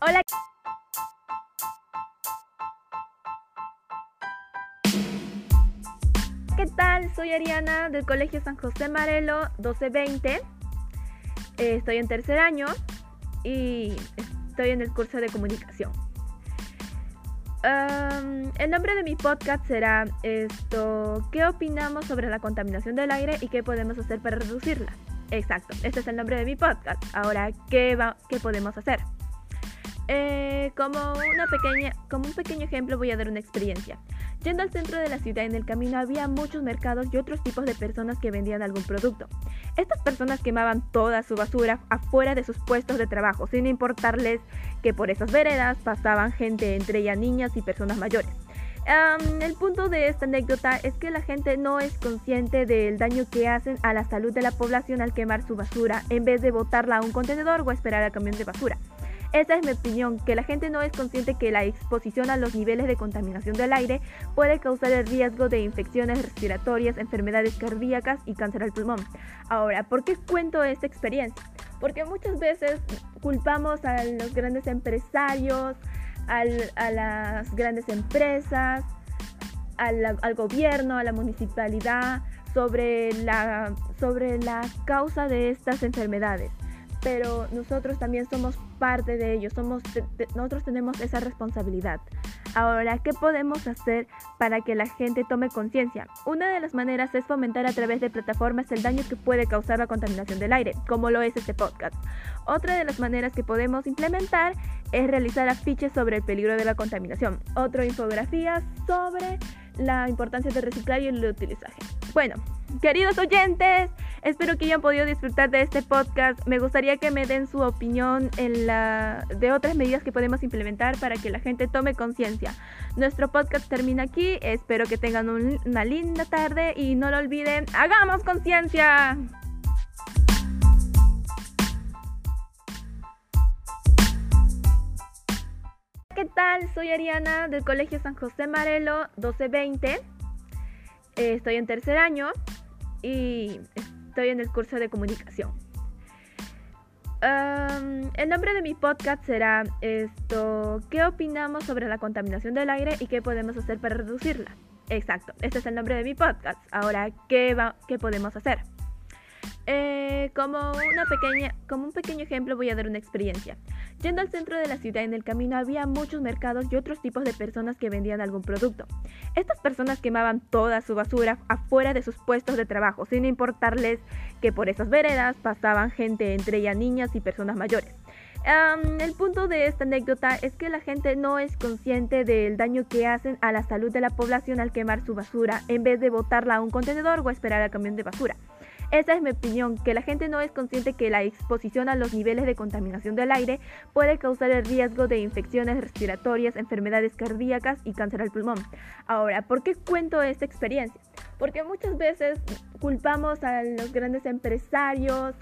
Hola. ¿Qué tal? Soy Ariana del Colegio San José Marelo 1220. Eh, estoy en tercer año y estoy en el curso de comunicación. El nombre de mi podcast será esto, ¿qué opinamos sobre la contaminación del aire y qué podemos hacer para reducirla? Exacto, este es el nombre de mi podcast. Ahora, ¿qué, va, qué podemos hacer? Eh, como, un pequeño ejemplo voy a dar una experiencia. Yendo al centro de la ciudad en el camino había muchos mercados y otros tipos de personas que vendían algún producto. Estas personas quemaban toda su basura afuera de sus puestos de trabajo, sin importarles que por esas veredas pasaban gente, entre ellas niñas y personas mayores. el punto de esta anécdota es que la gente no es consciente del daño que hacen a la salud de la población al quemar su basura en vez de botarla a un contenedor o esperar al camión de basura. Esa es mi opinión, que la gente no es consciente que la exposición a los niveles de contaminación del aire puede causar el riesgo de infecciones respiratorias, enfermedades cardíacas y cáncer al pulmón. Ahora, ¿por qué cuento esta experiencia? Porque muchas veces culpamos a los grandes empresarios, a las grandes empresas, al, al, gobierno, a la municipalidad, sobre la, sobre la causa de estas enfermedades pero nosotros también somos parte de ello, somos, nosotros tenemos esa responsabilidad. Ahora, ¿qué podemos hacer para que la gente tome conciencia? Una de las maneras es fomentar a través de plataformas el daño que puede causar la contaminación del aire, como lo es este podcast. Otra de las maneras que podemos implementar es realizar afiches sobre el peligro de la contaminación, otra infografía sobre la importancia del reciclar y el utilizaje. Bueno, queridos oyentes, espero que hayan podido disfrutar de este podcast. Me gustaría que me den su opinión en la, de otras medidas que podemos implementar para que la gente tome conciencia. Nuestro podcast termina aquí. Espero que tengan una linda tarde y no lo olviden, hagamos conciencia. ¿Qué tal? Soy Ariana del Colegio San José Marelo 1220. Eh, estoy en tercer año y estoy en el curso de comunicación. el nombre de mi podcast será esto, ¿qué opinamos sobre la contaminación del aire y qué podemos hacer para reducirla? Exacto, este es el nombre de mi podcast. Ahora, ¿qué, podemos hacer? Eh, como, una pequeña, como un pequeño ejemplo voy a dar una experiencia. Yendo al centro de la ciudad en el camino había muchos mercados y otros tipos de personas que vendían algún producto. Estas personas quemaban toda su basura afuera de sus puestos de trabajo, sin importarles que por esas veredas pasaban gente, entre ellas niñas y personas mayores. el punto de esta anécdota es que la gente no es consciente del daño que hacen a la salud de la población al quemar su basura en vez de botarla a un contenedor o esperar al camión de basura. Esa es mi opinión, que la gente no es consciente que la exposición a los niveles de contaminación del aire puede causar el riesgo de infecciones respiratorias, enfermedades cardíacas y cáncer al pulmón. Ahora, ¿por qué cuento esta experiencia? Porque muchas veces culpamos a los grandes empresarios,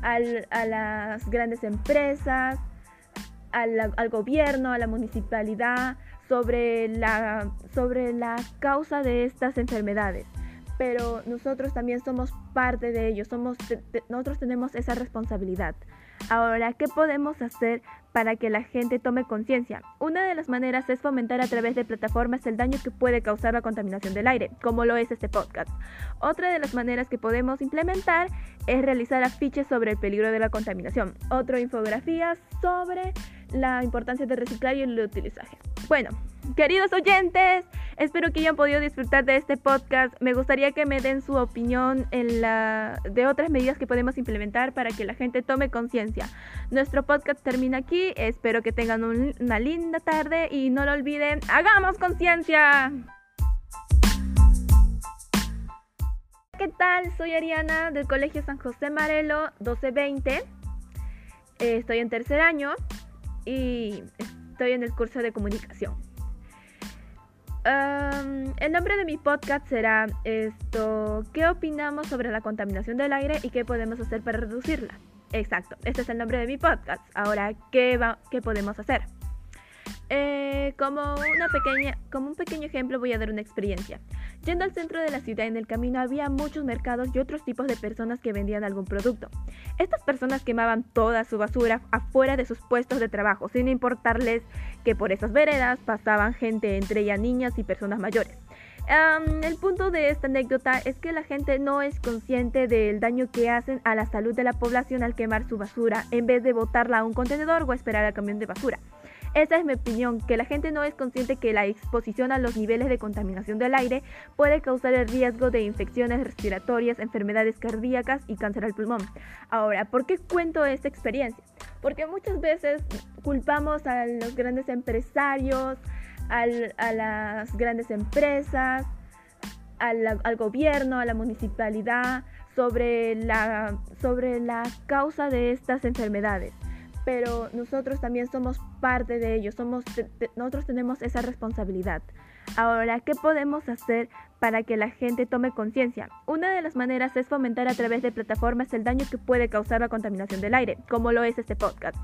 a las grandes empresas, al, al, gobierno, a la municipalidad, sobre la, sobre la causa de estas enfermedades pero nosotros también somos parte de ello, somos, nosotros tenemos esa responsabilidad. Ahora, ¿qué podemos hacer para que la gente tome conciencia? Una de las maneras es fomentar a través de plataformas el daño que puede causar la contaminación del aire, como lo es este podcast. Otra de las maneras que podemos implementar es realizar afiches sobre el peligro de la contaminación, otra infografía sobre la importancia de reciclar y el utilizaje. Bueno, queridos oyentes, espero que hayan podido disfrutar de este podcast. Me gustaría que me den su opinión en la, de otras medidas que podemos implementar para que la gente tome conciencia. Nuestro podcast termina aquí. Espero que tengan una linda tarde y no lo olviden, hagamos conciencia. ¿Qué tal? Soy Ariana del Colegio San José Marelo 1220. Eh, estoy en tercer año y estoy en el curso de comunicación. El nombre de mi podcast será esto, ¿qué opinamos sobre la contaminación del aire y qué podemos hacer para reducirla? Exacto, este es el nombre de mi podcast. Ahora, ¿qué, va, qué podemos hacer? Eh, como, un pequeño ejemplo voy a dar una experiencia. Yendo al centro de la ciudad en el camino había muchos mercados y otros tipos de personas que vendían algún producto. Estas personas quemaban toda su basura afuera de sus puestos de trabajo, sin importarles que por esas veredas pasaban gente, entre ellas niñas y personas mayores. el punto de esta anécdota es que la gente no es consciente del daño que hacen a la salud de la población al quemar su basura en vez de botarla a un contenedor o esperar al camión de basura. Esa es mi opinión, que la gente no es consciente que la exposición a los niveles de contaminación del aire puede causar el riesgo de infecciones respiratorias, enfermedades cardíacas y cáncer al pulmón. Ahora, ¿por qué cuento esta experiencia? Porque muchas veces culpamos a los grandes empresarios, a las grandes empresas, al, al, gobierno, a la municipalidad, sobre la, sobre la causa de estas enfermedades pero nosotros también somos parte de ello, somos, nosotros tenemos esa responsabilidad. Ahora, ¿qué podemos hacer para que la gente tome conciencia? Una de las maneras es fomentar a través de plataformas el daño que puede causar la contaminación del aire, como lo es este podcast.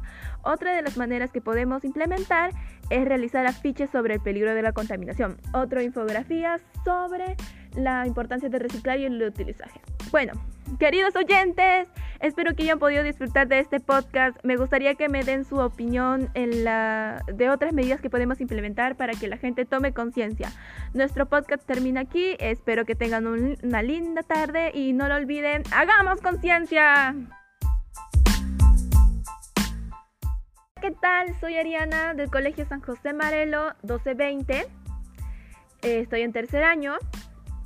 Otra de las maneras que podemos implementar es realizar afiches sobre el peligro de la contaminación. Otra infografía sobre la importancia de reciclar y el utilizaje. Bueno, queridos oyentes, espero que hayan podido disfrutar de este podcast. Me gustaría que me den su opinión en la, de otras medidas que podemos implementar para que la gente tome conciencia. Nuestro podcast termina aquí. Espero que tengan una linda tarde y no lo olviden, hagamos conciencia. ¿Qué tal? Soy Ariana del Colegio San José Marelo 1220. Eh, estoy en tercer año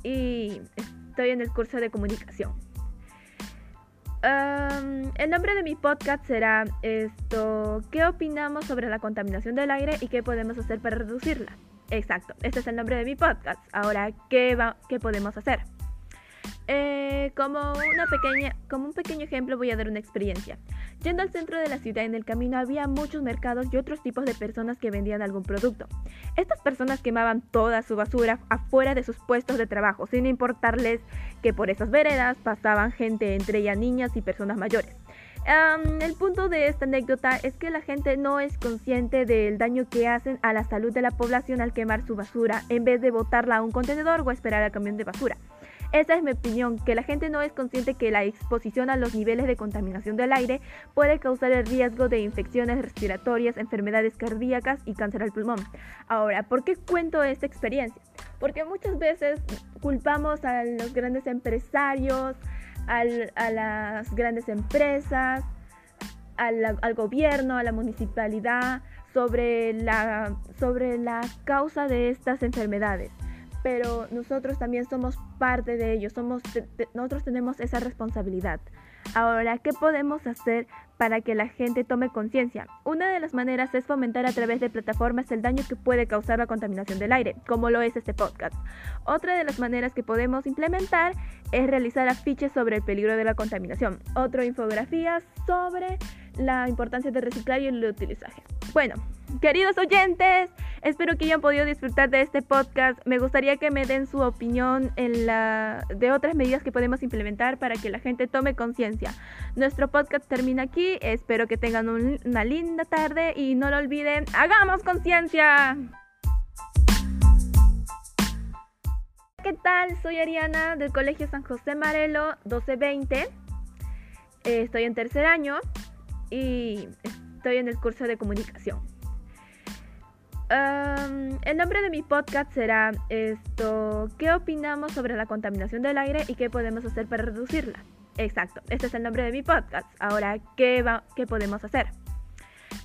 y estoy en el curso de comunicación. El nombre de mi podcast será esto, ¿qué opinamos sobre la contaminación del aire y qué podemos hacer para reducirla? Exacto, este es el nombre de mi podcast. Ahora, ¿qué, va, qué podemos hacer? Eh, como, una pequeña, como un pequeño ejemplo voy a dar una experiencia. Yendo al centro de la ciudad en el camino había muchos mercados y otros tipos de personas que vendían algún producto. Estas personas quemaban toda su basura afuera de sus puestos de trabajo, sin importarles que por esas veredas pasaban gente, entre ellas niñas y personas mayores. el punto de esta anécdota es que la gente no es consciente del daño que hacen a la salud de la población al quemar su basura en vez de botarla a un contenedor o esperar al camión de basura. Esa es mi opinión, que la gente no es consciente que la exposición a los niveles de contaminación del aire puede causar el riesgo de infecciones respiratorias, enfermedades cardíacas y cáncer al pulmón. Ahora, ¿por qué cuento esta experiencia? Porque muchas veces culpamos a los grandes empresarios, a las grandes empresas, al, al, gobierno, a la municipalidad, sobre la, sobre la causa de estas enfermedades pero nosotros también somos parte de ello, somos, nosotros tenemos esa responsabilidad. Ahora, ¿qué podemos hacer para que la gente tome conciencia? Una de las maneras es fomentar a través de plataformas el daño que puede causar la contaminación del aire, como lo es este podcast. Otra de las maneras que podemos implementar es realizar afiches sobre el peligro de la contaminación. Otra infografía sobre la importancia de reciclar y el utilizaje. Bueno, queridos oyentes, Espero que hayan podido disfrutar de este podcast. Me gustaría que me den su opinión en la, de otras medidas que podemos implementar para que la gente tome conciencia. Nuestro podcast termina aquí. Espero que tengan una linda tarde y no lo olviden, hagamos conciencia. ¿Qué tal? Soy Ariana del Colegio San José Marelo 1220. Eh, estoy en tercer año y estoy en el curso de comunicación el nombre de mi podcast será esto, ¿qué opinamos sobre la contaminación del aire y qué podemos hacer para reducirla? Exacto, este es el nombre de mi podcast. Ahora, ¿qué, va, qué podemos hacer?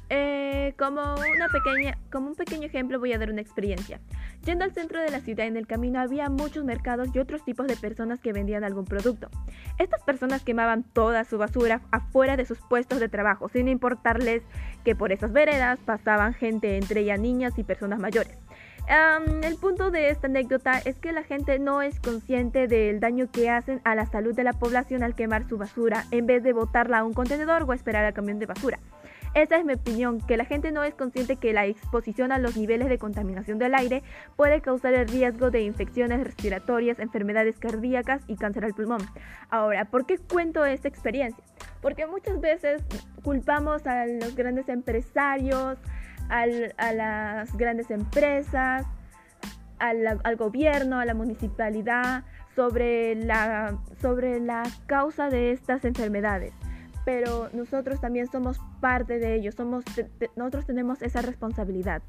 Eh, como, una pequeña, como un pequeño ejemplo voy a dar una experiencia. Yendo al centro de la ciudad en el camino había muchos mercados y otros tipos de personas que vendían algún producto. Estas personas quemaban toda su basura afuera de sus puestos de trabajo, sin importarles que por esas veredas pasaban gente, entre ellas niñas y personas mayores. el punto de esta anécdota es que la gente no es consciente del daño que hacen a la salud de la población al quemar su basura en vez de botarla a un contenedor o esperar al camión de basura. Esa es mi opinión, que la gente no es consciente que la exposición a los niveles de contaminación del aire puede causar el riesgo de infecciones respiratorias, enfermedades cardíacas y cáncer al pulmón. Ahora, ¿por qué cuento esta experiencia? Porque muchas veces culpamos a los grandes empresarios, a las grandes empresas, al, al, gobierno, a la municipalidad, sobre la, sobre la causa de estas enfermedades. Pero nosotros también somos parte de ello, somos, nosotros tenemos esa responsabilidad.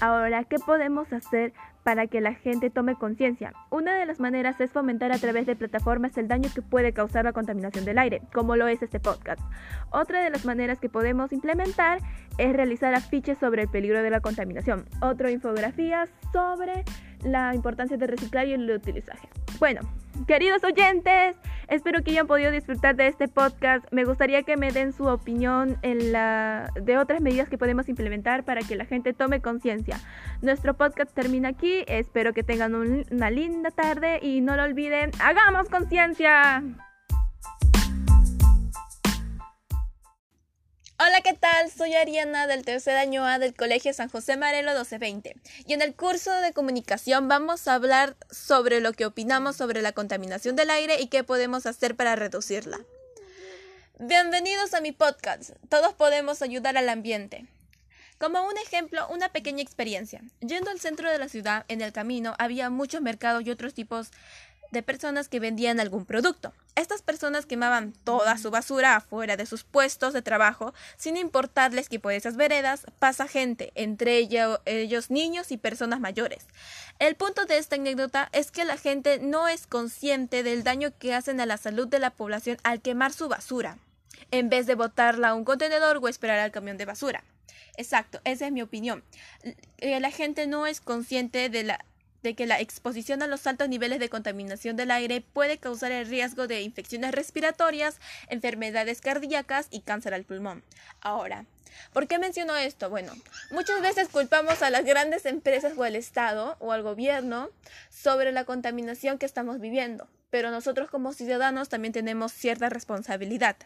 Ahora, ¿qué podemos hacer para que la gente tome conciencia? Una de las maneras es fomentar a través de plataformas el daño que puede causar la contaminación del aire, como lo es este podcast. Otra de las maneras que podemos implementar es realizar afiches sobre el peligro de la contaminación. Otra infografía sobre la importancia de reciclar y el utilizaje. Bueno, queridos oyentes, espero que hayan podido disfrutar de este podcast. Me gustaría que me den su opinión en la, de otras medidas que podemos implementar para que la gente tome conciencia. Nuestro podcast termina aquí. Espero que tengan una linda tarde y no lo olviden, hagamos conciencia. ¿Qué tal? Soy Ariana del tercer año A del Colegio San José Marelo 1220 y en el curso de comunicación vamos a hablar sobre lo que opinamos sobre la contaminación del aire y qué podemos hacer para reducirla. Bienvenidos a mi podcast. Todos podemos ayudar al ambiente. Como un ejemplo, una pequeña experiencia. Yendo al centro de la ciudad, en el camino había muchos mercados y otros tipos personas que vendían algún producto. Estas personas quemaban toda su basura afuera de sus puestos de trabajo, sin importarles que por esas veredas pasa gente, entre ellos niños y personas mayores. El punto de esta anécdota es que la gente no es consciente del daño que hacen a la salud de la población al quemar su basura, en vez de botarla a un contenedor o esperar al camión de basura. Exacto, esa es mi opinión. Eh, la gente no es consciente de la de que la exposición a los altos niveles de contaminación del aire puede causar el riesgo de infecciones respiratorias, enfermedades cardíacas y cáncer al pulmón. Ahora, ¿por qué menciono esto? Bueno, muchas veces culpamos a las grandes empresas o al Estado o al gobierno sobre la contaminación que estamos viviendo, pero nosotros como ciudadanos también tenemos cierta responsabilidad.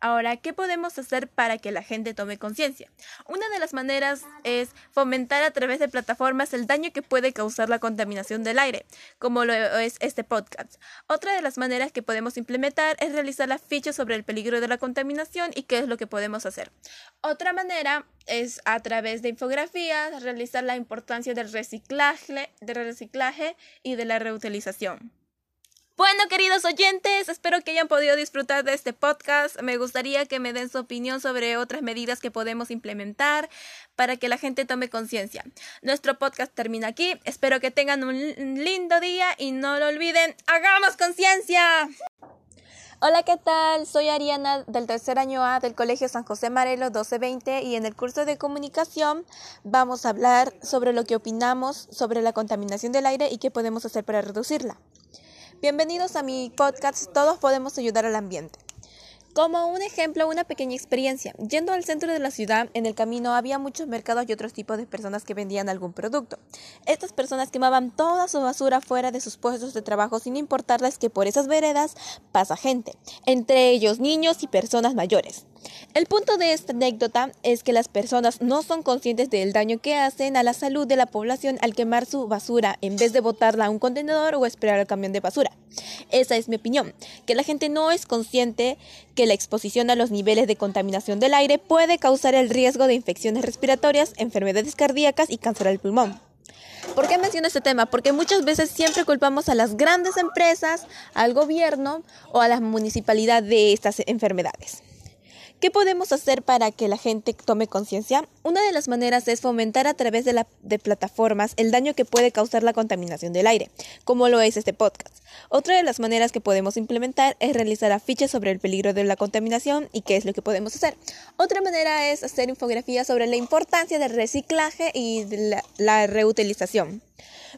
Ahora, ¿qué podemos hacer para que la gente tome conciencia? Una de las maneras es fomentar a través de plataformas el daño que puede causar la contaminación del aire, como lo es este podcast. Otra de las maneras que podemos implementar es realizar la ficha sobre el peligro de la contaminación y qué es lo que podemos hacer. Otra manera es a través de infografías realizar la importancia del reciclaje, del reciclaje y de la reutilización. Bueno, queridos oyentes, espero que hayan podido disfrutar de este podcast. Me gustaría que me den su opinión sobre otras medidas que podemos implementar para que la gente tome conciencia. Nuestro podcast termina aquí. Espero que tengan un lindo día y no lo olviden, hagamos conciencia. Hola, ¿qué tal? Soy Ariana del tercer año A del Colegio San José Marelo 1220 y en el curso de comunicación vamos a hablar sobre lo que opinamos sobre la contaminación del aire y qué podemos hacer para reducirla. Bienvenidos a mi podcast Todos podemos ayudar al ambiente. Como un ejemplo, una pequeña experiencia. Yendo al centro de la ciudad, en el camino había muchos mercados y otros tipos de personas que vendían algún producto. Estas personas quemaban toda su basura fuera de sus puestos de trabajo sin importarles que por esas veredas pasa gente, entre ellos niños y personas mayores. El punto de esta anécdota es que las personas no son conscientes del daño que hacen a la salud de la población al quemar su basura en vez de botarla a un contenedor o esperar al camión de basura. Esa es mi opinión, que la gente no es consciente que la exposición a los niveles de contaminación del aire puede causar el riesgo de infecciones respiratorias, enfermedades cardíacas y cáncer al pulmón. ¿Por qué menciono este tema? Porque muchas veces siempre culpamos a las grandes empresas, al gobierno o a la municipalidad de estas enfermedades. ¿Qué podemos hacer para que la gente tome conciencia? Una de las maneras es fomentar a través de, de plataformas el daño que puede causar la contaminación del aire, como lo es este podcast. Otra de las maneras que podemos implementar es realizar afiches sobre el peligro de la contaminación y qué es lo que podemos hacer. Otra manera es hacer infografías sobre la importancia del reciclaje y de la reutilización.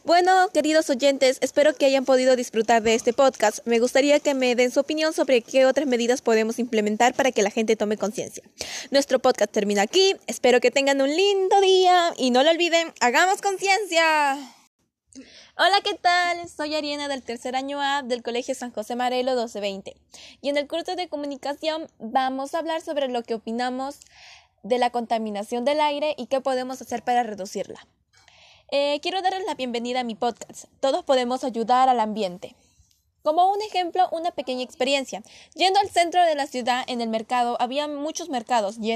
Bueno, queridos oyentes, espero que hayan podido disfrutar de este podcast. Me gustaría que me den su opinión sobre qué otras medidas podemos implementar para que la gente tome conciencia. Nuestro podcast termina aquí. Espero que tengan un lindo día y no lo olviden, hagamos conciencia. Hola, ¿qué tal? Soy Ariana del tercer año A del Colegio San José Marelo 1220 y en el curso de comunicación vamos a hablar sobre lo que opinamos de la contaminación del aire y qué podemos hacer para reducirla. Eh, quiero darles la bienvenida a mi podcast. Todos podemos ayudar al ambiente. Como un ejemplo, una pequeña experiencia. Yendo al centro de la ciudad, en el mercado, había muchos mercados y,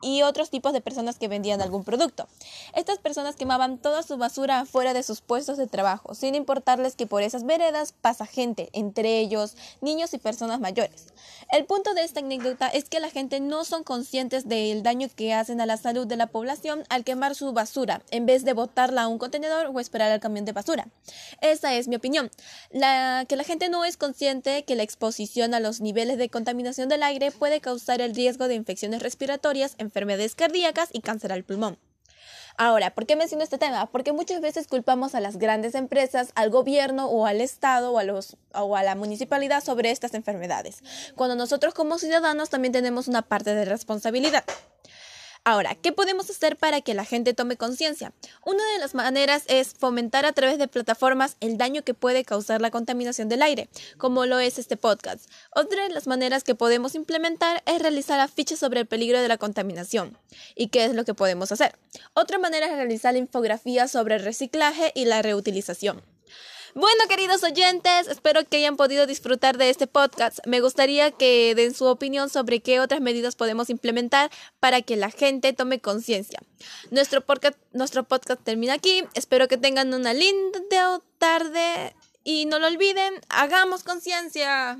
y otros tipos de personas que vendían algún producto. Estas personas quemaban toda su basura afuera de sus puestos de trabajo, sin importarles que por esas veredas pasa gente, entre ellos niños y personas mayores. El punto de esta anécdota es que la gente no son conscientes del daño que hacen a la salud de la población al quemar su basura, en vez de botarla a un contenedor o esperar al camión de basura. Esa es mi opinión. La, que la gente no es consciente que la exposición a los niveles de contaminación del aire puede causar el riesgo de infecciones respiratorias, enfermedades cardíacas y cáncer al pulmón. Ahora, ¿por qué menciono este tema? Porque muchas veces culpamos a las grandes empresas, al gobierno o al Estado o a, la municipalidad sobre estas enfermedades, cuando nosotros como ciudadanos también tenemos una parte de responsabilidad. Ahora, ¿qué podemos hacer para que la gente tome conciencia? Una de las maneras es fomentar a través de plataformas el daño que puede causar la contaminación del aire, como lo es este podcast. Otra de las maneras que podemos implementar es realizar afiches sobre el peligro de la contaminación. ¿Y qué es lo que podemos hacer? Otra manera es realizar infografías sobre el reciclaje y la reutilización. Bueno, queridos oyentes, espero que hayan podido disfrutar de este podcast. Me gustaría que den su opinión sobre qué otras medidas podemos implementar para que la gente tome conciencia. Nuestro podcast, nuestro podcast termina aquí. Espero que tengan una linda tarde y no lo olviden, hagamos conciencia.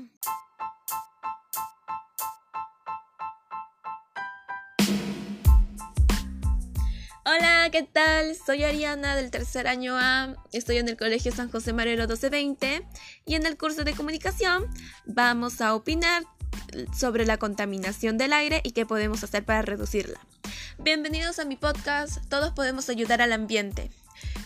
Hola, ¿qué tal? Soy Ariana del tercer año A, estoy en el Colegio San José Marero 1220 y en el curso de comunicación vamos a opinar sobre la contaminación del aire y qué podemos hacer para reducirla. Bienvenidos a mi podcast, todos podemos ayudar al ambiente.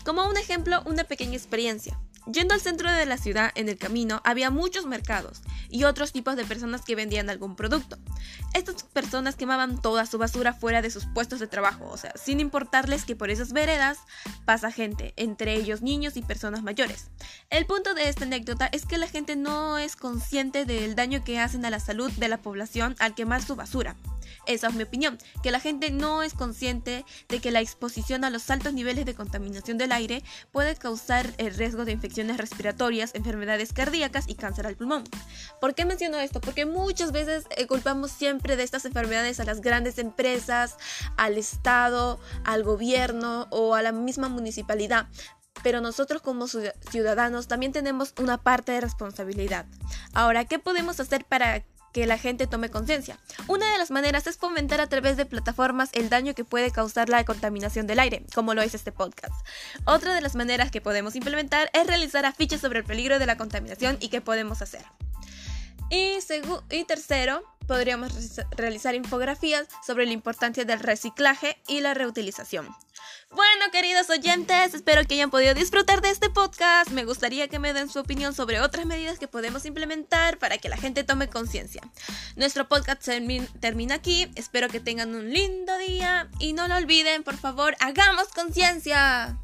Como un ejemplo, una pequeña experiencia. Yendo al centro de la ciudad, en el camino, había muchos mercados y otros tipos de personas que vendían algún producto. Estas personas quemaban toda su basura fuera de sus puestos de trabajo, o sea, sin importarles que por esas veredas pasa gente, entre ellos niños y personas mayores. El punto de esta anécdota es que la gente no es consciente del daño que hacen a la salud de la población al quemar su basura. Esa es mi opinión, que la gente no es consciente de que la exposición a los altos niveles de contaminación del aire puede causar el riesgo de infecciones respiratorias, enfermedades cardíacas y cáncer al pulmón. ¿Por qué menciono esto? Porque muchas veces eh, culpamos siempre de estas enfermedades a las grandes empresas, al Estado, al gobierno o a la misma municipalidad pero nosotros como ciudadanos también tenemos una parte de responsabilidad. Ahora, ¿qué podemos hacer para que la gente tome conciencia. Una de las maneras es fomentar a través de plataformas el daño que puede causar la contaminación del aire, como lo es este podcast. Otra de las maneras que podemos implementar es realizar afiches sobre el peligro de la contaminación y qué podemos hacer. Y, y tercero, podríamos realizar infografías sobre la importancia del reciclaje y la reutilización. Bueno, queridos oyentes, espero que hayan podido disfrutar de este podcast. Me gustaría que me den su opinión sobre otras medidas que podemos implementar para que la gente tome conciencia. Nuestro podcast termina aquí. Espero que tengan un lindo día y no lo olviden, por favor, hagamos conciencia.